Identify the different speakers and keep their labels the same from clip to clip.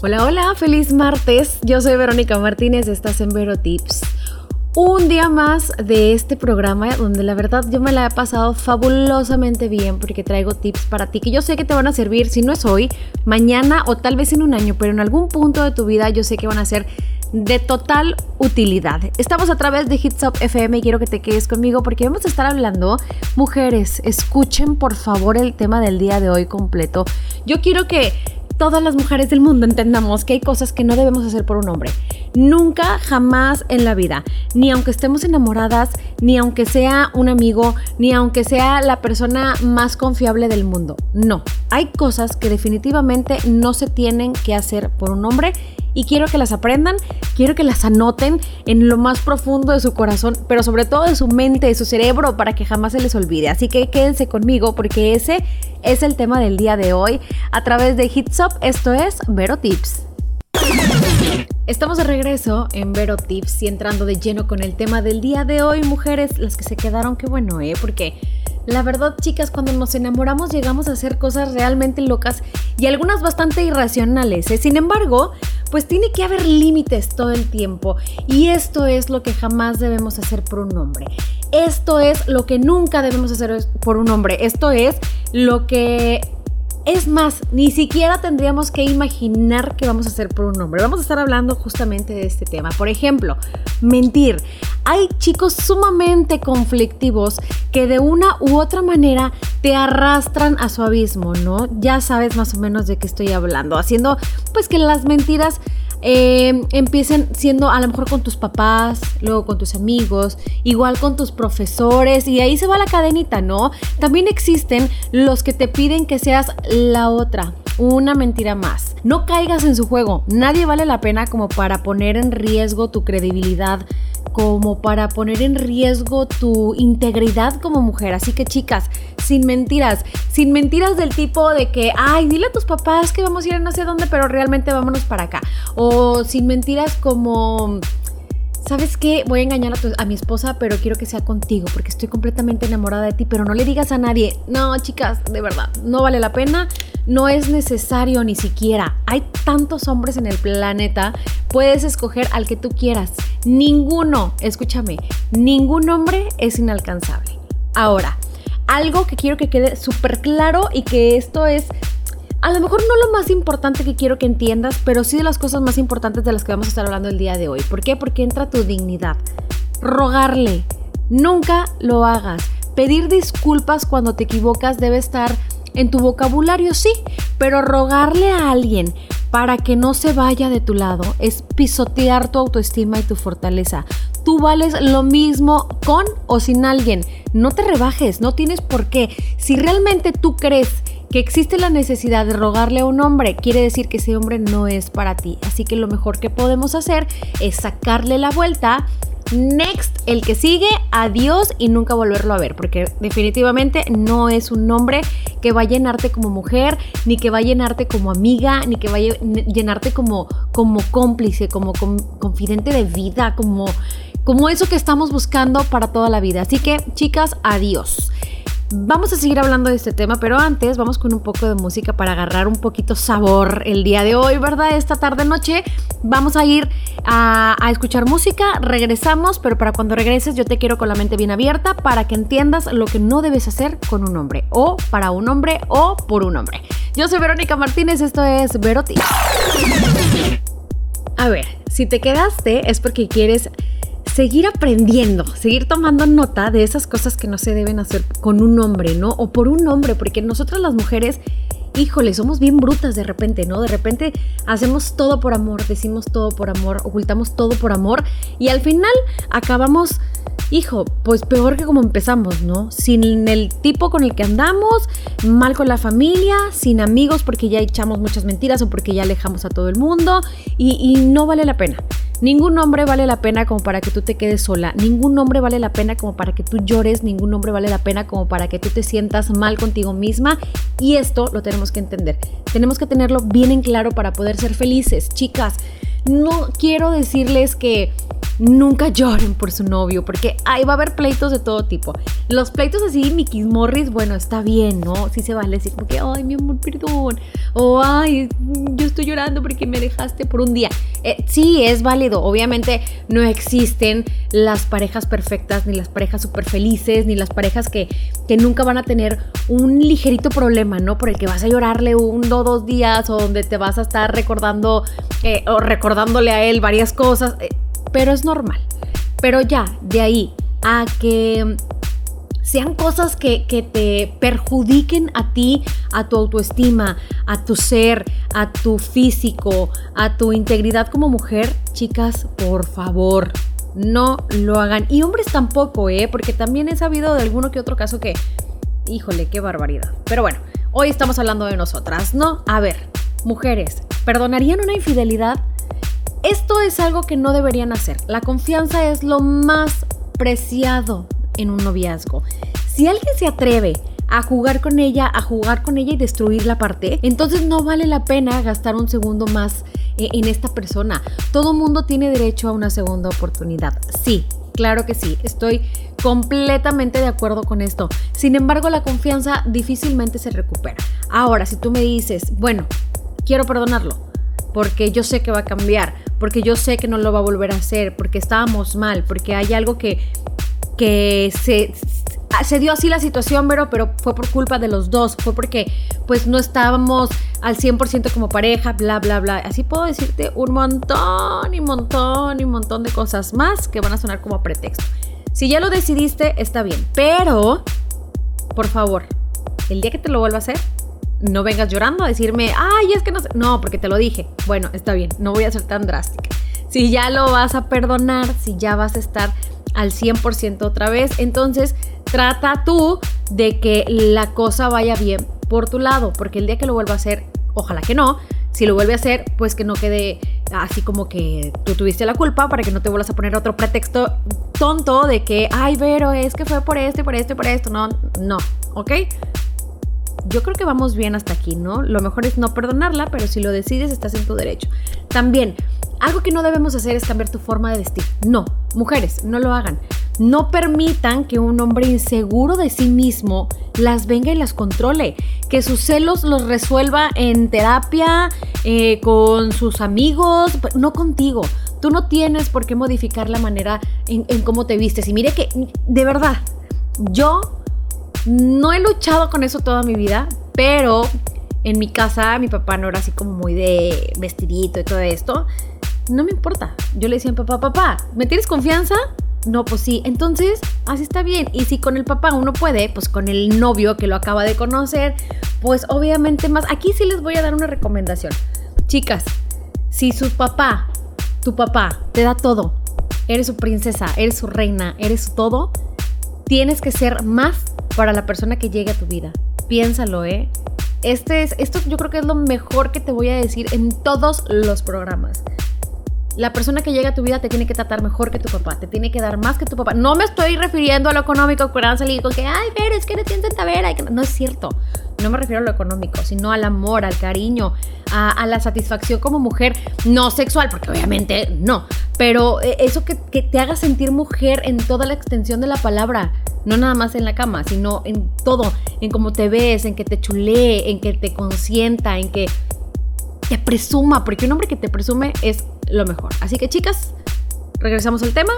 Speaker 1: Hola, hola, feliz martes. Yo soy Verónica Martínez, estás en Vero Tips. Un día más de este programa donde la verdad yo me la he pasado fabulosamente bien porque traigo tips para ti que yo sé que te van a servir, si no es hoy, mañana o tal vez en un año, pero en algún punto de tu vida yo sé que van a ser de total utilidad. Estamos a través de Hits Up FM y quiero que te quedes conmigo porque vamos a estar hablando, mujeres, escuchen por favor el tema del día de hoy completo. Yo quiero que todas las mujeres del mundo entendamos que hay cosas que no debemos hacer por un hombre. Nunca, jamás en la vida. Ni aunque estemos enamoradas, ni aunque sea un amigo, ni aunque sea la persona más confiable del mundo. No. Hay cosas que definitivamente no se tienen que hacer por un hombre y quiero que las aprendan, quiero que las anoten en lo más profundo de su corazón, pero sobre todo de su mente, de su cerebro, para que jamás se les olvide. Así que quédense conmigo porque ese es el tema del día de hoy a través de Hits Up. Esto es Vero Tips. Estamos de regreso en Vero Tips y entrando de lleno con el tema del día de hoy, mujeres, las que se quedaron, qué bueno, ¿eh? Porque la verdad, chicas, cuando nos enamoramos llegamos a hacer cosas realmente locas y algunas bastante irracionales. ¿eh? Sin embargo, pues tiene que haber límites todo el tiempo y esto es lo que jamás debemos hacer por un hombre. Esto es lo que nunca debemos hacer por un hombre. Esto es lo que es más, ni siquiera tendríamos que imaginar que vamos a hacer por un hombre. Vamos a estar hablando justamente de este tema. Por ejemplo, mentir. Hay chicos sumamente conflictivos que de una u otra manera te arrastran a su abismo, ¿no? Ya sabes más o menos de qué estoy hablando. Haciendo pues que las mentiras eh, empiecen siendo a lo mejor con tus papás, luego con tus amigos, igual con tus profesores y ahí se va la cadenita, ¿no? También existen los que te piden que seas la otra, una mentira más. No caigas en su juego, nadie vale la pena como para poner en riesgo tu credibilidad como para poner en riesgo tu integridad como mujer. Así que chicas, sin mentiras, sin mentiras del tipo de que, ay, dile a tus papás que vamos a ir a no sé dónde, pero realmente vámonos para acá. O sin mentiras como... ¿sabes qué? Voy a engañar a, a, mi esposa, pero quiero que sea contigo, porque estoy completamente enamorada de ti, pero no le digas a nadie. No, chicas, de verdad, no vale la pena, no es necesario ni siquiera. Hay tantos hombres en el planeta, puedes escoger al que tú quieras. Ninguno, escúchame, ningún hombre es inalcanzable. Ahora, algo que quiero que quede súper claro y que esto es a lo mejor no lo más importante que quiero que entiendas, pero sí de las cosas más importantes de las que vamos a estar hablando el día de hoy. ¿Por qué? Porque entra tu dignidad. Rogarle. Nunca lo hagas. Pedir disculpas cuando te equivocas debe estar en tu vocabulario, sí, pero rogarle a alguien para que no se vaya de tu lado es pisotear tu autoestima y tu fortaleza. Tú vales lo mismo con o sin alguien. No te rebajes, no tienes por qué. Si realmente tú crees que existe la necesidad de rogarle a un hombre, quiere decir que ese hombre no es para ti. Así que lo mejor que podemos hacer es sacarle la vuelta. Next, el que sigue, adiós y nunca volverlo a ver, porque definitivamente no es un nombre que va a llenarte como mujer, ni que va a llenarte como amiga, ni que va a llenarte como, como cómplice, como confidente de vida, como, como eso que estamos buscando para toda la vida. Así que, chicas, adiós. Vamos a seguir hablando de este tema, pero antes vamos con un poco de música para agarrar un poquito sabor el día de hoy, ¿verdad? Esta tarde noche vamos a ir a, a, escuchar música, regresamos, pero para cuando regreses yo te quiero con la mente bien abierta para que entiendas lo que no debes hacer con un hombre, o para un hombre, o por un hombre. Yo soy Verónica Martínez, esto es Veroti. A ver, si te quedaste es porque quieres seguir aprendiendo, seguir tomando nota de esas cosas que no se deben hacer con un hombre, ¿no? O por un hombre, porque nosotras las mujeres, híjole, somos bien brutas de repente, ¿no? De repente hacemos todo por amor, decimos todo por amor, ocultamos todo por amor y al final acabamos hijo, pues peor que como empezamos, ¿no? Sin el tipo con el que andamos, mal con la familia, sin amigos porque ya echamos muchas mentiras o porque ya alejamos a todo el mundo y, no vale la pena. Ningún hombre vale la pena como para que tú te quedes sola, ningún hombre vale la pena como para que tú llores, ningún hombre vale la pena como para que tú te sientas mal contigo misma y esto lo tenemos que entender. Tenemos que tenerlo bien en claro para poder ser felices. Chicas, no quiero decirles que nunca lloren por su novio, porque ahí va a haber pleitos de todo tipo. Los pleitos así, Mickey Morris, bueno, está bien, ¿no? Sí se vale decir, porque, ay, mi amor, perdón. O, ay, yo estoy llorando porque me dejaste por un día. Eh, sí, es válido. Obviamente no existen las parejas perfectas, ni las parejas súper felices, ni las parejas que, que nunca van a tener un ligerito problema, ¿no? Por el que vas a llorarle uno o dos días, o donde te vas a estar recordando, eh, o recordándole a él varias cosas. Eh, pero es normal. Pero ya, de ahí a que sean cosas que, te perjudiquen a ti, a tu autoestima, a tu ser, a tu físico, a tu integridad como mujer, chicas, por favor, no lo hagan. Y hombres tampoco, ¿eh? Porque también he sabido de alguno que otro caso que, híjole, qué barbaridad. Pero bueno, hoy estamos hablando de nosotras, ¿no? A ver, mujeres, ¿perdonarían una infidelidad? Esto es algo que no deberían hacer. La confianza es lo más preciado en un noviazgo. Si alguien se atreve a jugar con ella, a jugar con ella y destruir la parte, entonces no vale la pena gastar un segundo más en esta persona. Todo mundo tiene derecho a una segunda oportunidad. Sí, claro que sí, estoy completamente de acuerdo con esto. Sin embargo, la confianza difícilmente se recupera. Ahora, si tú me dices, bueno, quiero perdonarlo, porque yo sé que va a cambiar, porque yo sé que no lo va a volver a hacer, porque estábamos mal, porque hay algo que, que se, se dio así la situación, pero, pero fue por culpa de los dos, fue porque pues no estábamos al 100% como pareja, bla, bla, bla. Así puedo decirte un montón y montón y montón de cosas más que van a sonar como pretexto. Si ya lo decidiste, está bien, pero por favor, el día que te lo vuelva a hacer, no vengas llorando a decirme, ay, es que no sé. No, porque te lo dije. Bueno, está bien, no voy a ser tan drástica. Si ya lo vas a perdonar, si ya vas a estar al 100% otra vez, entonces trata tú de que la cosa vaya bien por tu lado, porque el día que lo vuelva a hacer, ojalá que no, si lo vuelve a hacer, pues que no quede así como que tú tuviste la culpa para que no te vuelvas a poner otro pretexto tonto de que, ay, pero es que fue por esto y por esto y por esto. No, no, ¿ok? yo creo que vamos bien hasta aquí, ¿no? Lo mejor es no perdonarla, pero si lo decides estás en tu derecho. También, algo que no debemos hacer es cambiar tu forma de vestir. No, mujeres, no lo hagan. No permitan que un hombre inseguro de sí mismo las venga y las controle. Que sus celos los resuelva en terapia, eh, con sus amigos, no contigo. Tú no tienes por qué modificar la manera en, en cómo te vistes. Y mire que, de verdad, yo no he luchado con eso toda mi vida, pero en mi casa mi papá no era así como muy de vestidito y todo esto. No me importa. Yo le decía a mi papá, papá, ¿me tienes confianza? No, pues sí. Entonces, así está bien. Y si con el papá uno puede, pues con el novio que lo acaba de conocer, pues obviamente más. Aquí sí les voy a dar una recomendación. Chicas, si su papá, tu papá, te da todo, eres su princesa, eres su reina, eres su todo, tienes que ser más para la persona que llegue a tu vida. Piénsalo, ¿eh? Este es, esto yo creo que es lo mejor que te voy a decir en todos los programas. La persona que llega a tu vida te tiene que tratar mejor que tu papá, te tiene que dar más que tu papá. No me estoy refiriendo a lo económico, a salir con que, ay, pero es que no tienes tavera. No es cierto. No me refiero a lo económico, sino al amor, al cariño, a, la satisfacción como mujer, no sexual, porque obviamente no, pero eh, eso que, que te haga sentir mujer en toda la extensión de la palabra no nada más en la cama, sino en todo, en cómo te ves, en que te chulee, en que te consienta, en que te presuma, porque un hombre que te presume es lo mejor. Así que chicas, regresamos al tema.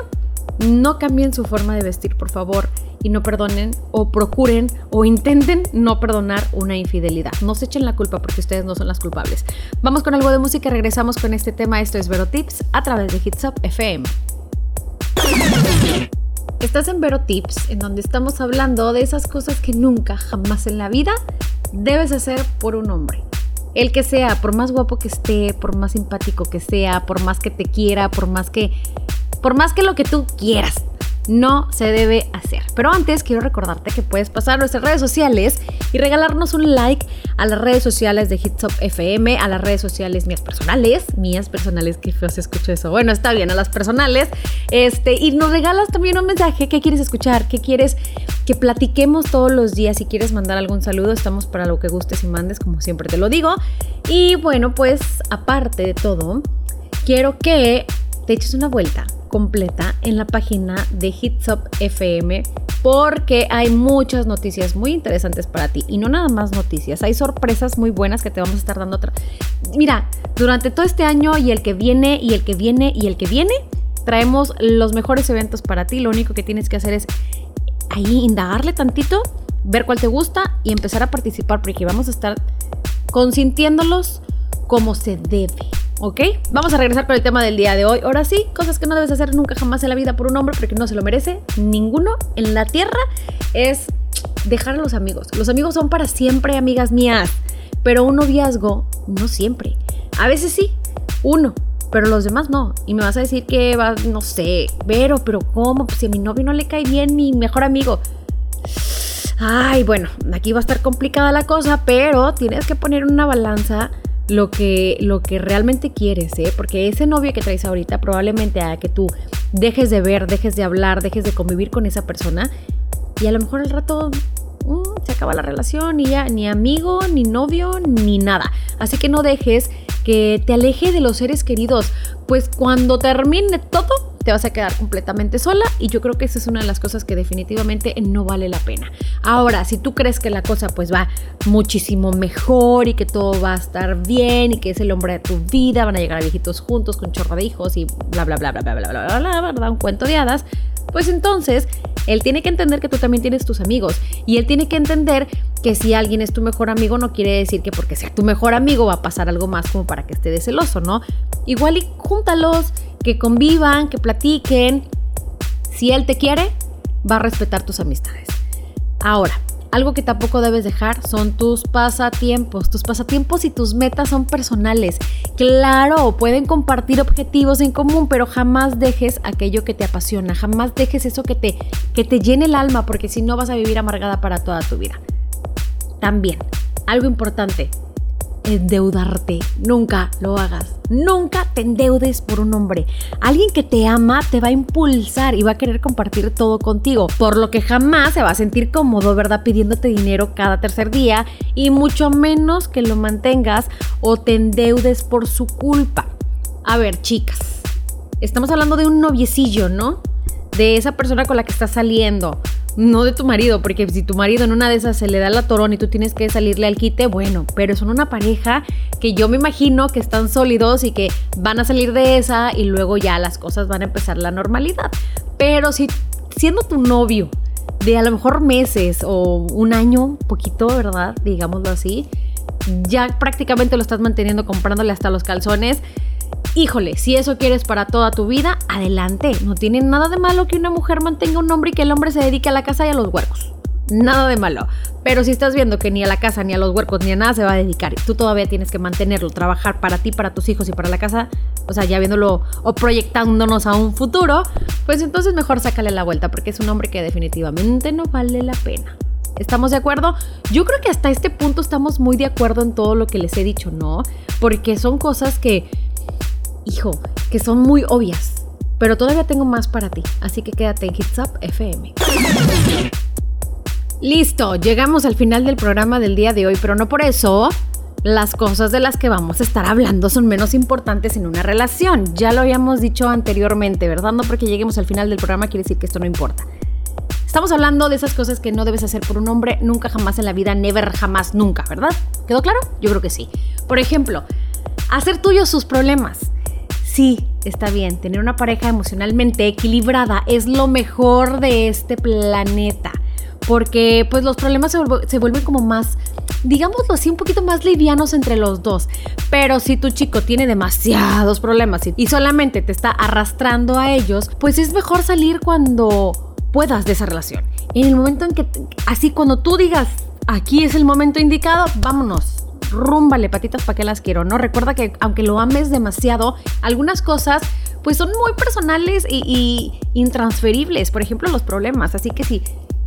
Speaker 1: No cambien su forma de vestir, por favor, y no perdonen o procuren o intenten no perdonar una infidelidad. No se echen la culpa porque ustedes no son las culpables. Vamos con algo de música regresamos con este tema. Esto es Vero Tips a través de Hits Up FM. Estás en Vero Tips, en donde estamos hablando de esas cosas que nunca, jamás en la vida debes hacer por un hombre. El que sea, por más guapo que esté, por más simpático que sea, por más que te quiera, por más que por más que lo que tú quieras no se debe hacer. Pero antes quiero recordarte que puedes pasar a nuestras redes sociales y regalarnos un like a las redes sociales de Hitsop FM, a las redes sociales mías personales, mías personales, que feo se eso. Bueno, está bien, a las personales. Este, y nos regalas también un mensaje, ¿qué quieres escuchar? ¿Qué quieres que platiquemos todos los días? Si quieres mandar algún saludo, estamos para lo que gustes y mandes, como siempre te lo digo. Y bueno, pues aparte de todo, quiero que te eches una vuelta completa en la página de Hitsop FM porque hay muchas noticias muy interesantes para ti y no nada más noticias, hay sorpresas muy buenas que te vamos a estar dando. Mira, durante todo este año y el que viene y el que viene y el que viene, traemos los mejores eventos para ti. Lo único que tienes que hacer es ahí indagarle tantito, ver cuál te gusta y empezar a participar porque vamos a estar consintiéndolos como se debe. ¿Ok? Vamos a regresar con el tema del día de hoy. Ahora sí, cosas que no debes hacer nunca jamás en la vida por un hombre porque no se lo merece ninguno en la tierra es dejar a los amigos. Los amigos son para siempre, amigas mías. Pero un noviazgo, no siempre. A veces sí, uno, pero los demás no. Y me vas a decir que va, no sé, pero, pero ¿cómo? Pues si a mi novio no le cae bien mi mejor amigo. Ay, bueno, aquí va a estar complicada la cosa, pero tienes que poner una balanza lo que, lo que realmente quieres, ¿eh? Porque ese novio que traes ahorita probablemente haga que tú dejes de ver, dejes de hablar, dejes de convivir con esa persona y a lo mejor al rato mm, se acaba la relación y ya ni amigo, ni novio, ni nada. Así que no dejes que te aleje de los seres queridos, pues cuando termine todo, te vas a quedar completamente sola y yo creo que esa es una de las cosas que definitivamente no vale la pena. Ahora, si tú crees que la cosa pues va muchísimo mejor y que todo va a estar bien y que es el hombre de tu vida, van a llegar a viejitos juntos con chorro de hijos y bla bla bla bla bla bla bla bla bla, ¿verdad? Un cuento de hadas. Pues entonces, él tiene que entender que tú también tienes tus amigos y él tiene que entender que si alguien es tu mejor amigo no quiere decir que porque sea tu mejor amigo va a pasar algo más como para que esté de celoso, ¿no? Igual y júntalos, que convivan, que platiquen. Si él te quiere, va a respetar tus amistades. Ahora, algo que tampoco debes dejar son tus pasatiempos. Tus pasatiempos y tus metas son personales. Claro, pueden compartir objetivos en común, pero jamás dejes aquello que te apasiona. Jamás dejes eso que te, que te llene el alma, porque si no vas a vivir amargada para toda tu vida. También, algo importante, endeudarte. Nunca lo hagas. Nunca te endeudes por un hombre. Alguien que te ama te va a impulsar y va a querer compartir todo contigo, por lo que jamás se va a sentir cómodo, ¿verdad? Pidiéndote dinero cada tercer día y mucho menos que lo mantengas o te endeudes por su culpa. A ver, chicas, estamos hablando de un noviecillo, ¿no? De esa persona con la que estás saliendo no de tu marido, porque si tu marido en una de esas se le da la torón y tú tienes que salirle al quite, bueno, pero son una pareja que yo me imagino que están sólidos y que van a salir de esa y luego ya las cosas van a empezar la normalidad. Pero si siendo tu novio de a lo mejor meses o un año, poquito, ¿verdad? Digámoslo así, ya prácticamente lo estás manteniendo comprándole hasta los calzones Híjole, si eso quieres para toda tu vida, adelante. No tiene nada de malo que una mujer mantenga un hombre y que el hombre se dedique a la casa y a los huercos. Nada de malo. Pero si estás viendo que ni a la casa, ni a los huercos, ni a nada se va a dedicar y tú todavía tienes que mantenerlo, trabajar para ti, para tus hijos y para la casa, o sea, ya viéndolo o proyectándonos a un futuro, pues entonces mejor sácale la vuelta porque es un hombre que definitivamente no vale la pena. ¿Estamos de acuerdo? Yo creo que hasta este punto estamos muy de acuerdo en todo lo que les he dicho, ¿no? Porque son cosas que hijo, que son muy obvias. Pero todavía tengo más para ti, así que quédate en Hits Up FM. Listo, llegamos al final del programa del día de hoy, pero no por eso las cosas de las que vamos a estar hablando son menos importantes en una relación. Ya lo habíamos dicho anteriormente, ¿verdad? No porque lleguemos al final del programa quiere decir que esto no importa. Estamos hablando de esas cosas que no debes hacer por un hombre nunca jamás en la vida, never jamás nunca, ¿verdad? ¿Quedó claro? Yo creo que sí. Por ejemplo, hacer tuyos sus problemas. Sí, está bien, tener una pareja emocionalmente equilibrada es lo mejor de este planeta. Porque pues los problemas se, vuelven como más, digámoslo así, un poquito más livianos entre los dos. Pero si tu chico tiene demasiados problemas y solamente te está arrastrando a ellos, pues es mejor salir cuando puedas de esa relación. En el momento en que, así cuando tú digas, aquí es el momento indicado, vámonos rúmbale patitas para que las quiero, ¿no? Recuerda que aunque lo ames demasiado, algunas cosas pues son muy personales y, intransferibles, por ejemplo los problemas, así que si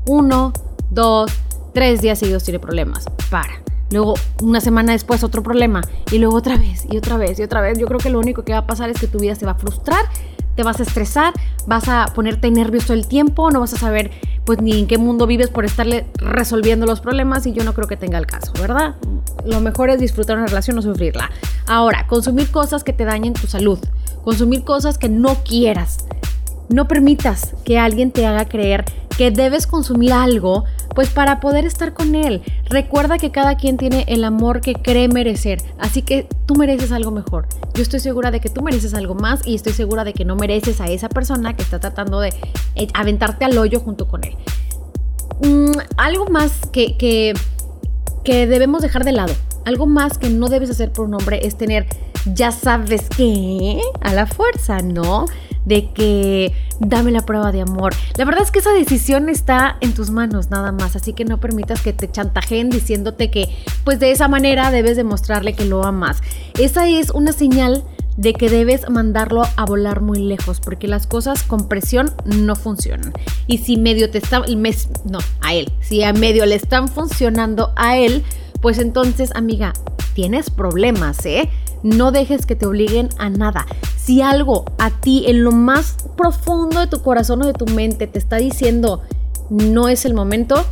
Speaker 1: uno, dos, tres días seguidos tiene problemas, para. Luego, una semana después, otro problema. Y luego otra vez, y otra vez, y otra vez. Yo creo que lo único que va a pasar es que tu vida se va a frustrar, te vas a estresar, vas a ponerte nervioso el tiempo, no vas a saber pues ni en qué mundo vives por estarle resolviendo los problemas y yo no creo que tenga el caso, ¿verdad? Lo mejor es disfrutar una relación, no sufrirla. Ahora, consumir cosas que te dañen tu salud, consumir cosas que no quieras. No permitas que alguien te haga creer que debes consumir algo, pues para poder estar con él. Recuerda que cada quien tiene el amor que cree merecer, así que tú mereces algo mejor. Yo estoy segura de que tú mereces algo más y estoy segura de que no mereces a esa persona que está tratando de eh, aventarte al hoyo junto con él. Mm, algo más que, que, que debemos dejar de lado, algo más que no debes hacer por un hombre es tener, ya sabes qué, a la fuerza, ¿no? De que dame la prueba de amor. La verdad es que esa decisión está en tus manos nada más, así que no permitas que te chantajeen diciéndote que pues de esa manera debes demostrarle que lo amas. Esa es una señal de que debes mandarlo a volar muy lejos, porque las cosas con presión no funcionan. Y si medio te está, no, a él, si a medio le están funcionando a él, pues entonces, amiga, tienes problemas, ¿eh? No dejes que te obliguen a nada. Si algo a ti en lo más profundo de tu corazón o de tu mente te está diciendo no es el momento,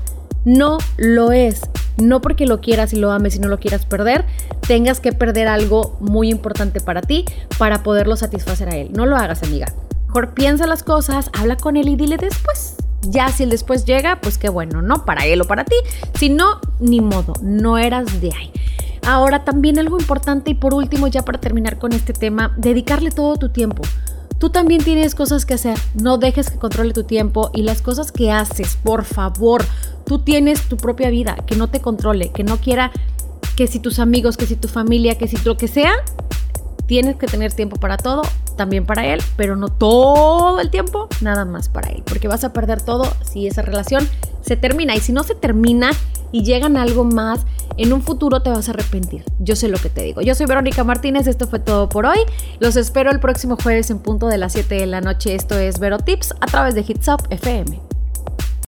Speaker 1: no lo es. No porque lo quieras y lo ames y no lo quieras perder, tengas que perder algo muy importante para ti para poderlo satisfacer a él. No lo hagas, amiga. Mejor piensa las cosas, habla con él y dile después. Ya si el después llega, pues qué bueno, ¿no? Para él o para ti. Si no, ni modo, no eras de ahí. Ahora también algo importante y por último ya para terminar con este tema, dedicarle todo tu tiempo. Tú también tienes cosas que hacer, no dejes que controle tu tiempo y las cosas que haces, por favor, tú tienes tu propia vida, que no te controle, que no quiera que si tus amigos, que si tu familia, que si lo que sea, tienes que tener tiempo para todo, también para él, pero no todo el tiempo, nada más para él, porque vas a perder todo si esa relación se termina y si no se termina y llegan algo más, en un futuro te vas a arrepentir. Yo sé lo que te digo. Yo soy Verónica Martínez, esto fue todo por hoy. Los espero el próximo jueves en punto de las 7 de la noche. Esto es Vero Tips a través de Hits Up FM.